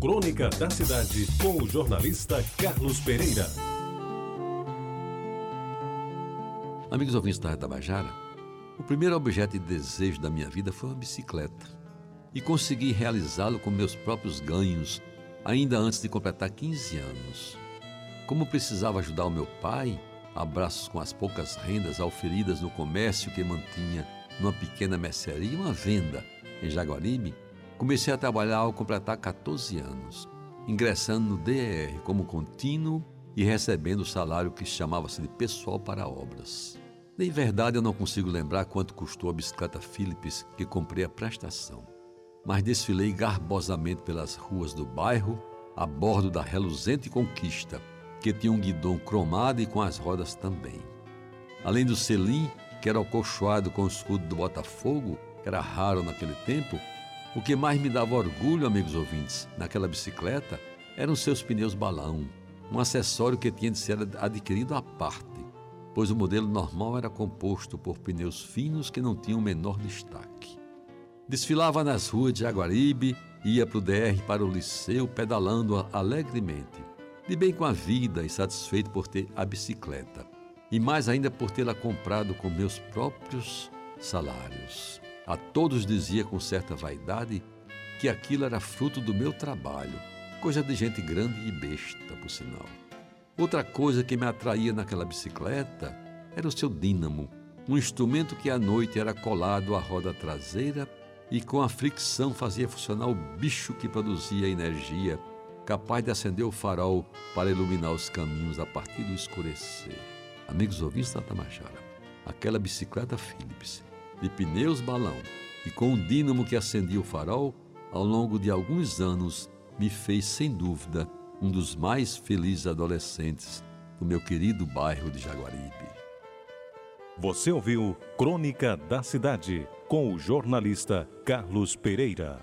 Crônica da Cidade, com o jornalista Carlos Pereira. Amigos ouvintes da Tabajara, o primeiro objeto de desejo da minha vida foi uma bicicleta. E consegui realizá-lo com meus próprios ganhos, ainda antes de completar 15 anos. Como precisava ajudar o meu pai, abraços com as poucas rendas auferidas no comércio que mantinha numa pequena mercearia e uma venda em Jaguaribe, comecei a trabalhar ao completar 14 anos, ingressando no DER como contínuo e recebendo o salário que chamava-se de pessoal para obras. Nem verdade eu não consigo lembrar quanto custou a bicicleta Philips que comprei a prestação, mas desfilei garbosamente pelas ruas do bairro a bordo da reluzente Conquista, que tinha um guidão cromado e com as rodas também. Além do selim, que era acolchoado com o escudo do Botafogo, que era raro naquele tempo, o que mais me dava orgulho, amigos ouvintes, naquela bicicleta eram seus pneus balão, um acessório que tinha de ser adquirido à parte, pois o modelo normal era composto por pneus finos que não tinham o menor destaque. Desfilava nas ruas de Jaguaribe, ia para o DR para o liceu pedalando alegremente, de bem com a vida e satisfeito por ter a bicicleta, e mais ainda por tê-la comprado com meus próprios salários. A todos dizia com certa vaidade que aquilo era fruto do meu trabalho, coisa de gente grande e besta, por sinal. Outra coisa que me atraía naquela bicicleta era o seu dínamo, um instrumento que à noite era colado à roda traseira e com a fricção fazia funcionar o bicho que produzia energia, capaz de acender o farol para iluminar os caminhos a partir do escurecer. Amigos ouvintes da Tamajara, aquela bicicleta Philips de pneus balão e com um dínamo que acendia o farol, ao longo de alguns anos me fez sem dúvida um dos mais felizes adolescentes do meu querido bairro de Jaguaribe. Você ouviu Crônica da Cidade com o jornalista Carlos Pereira.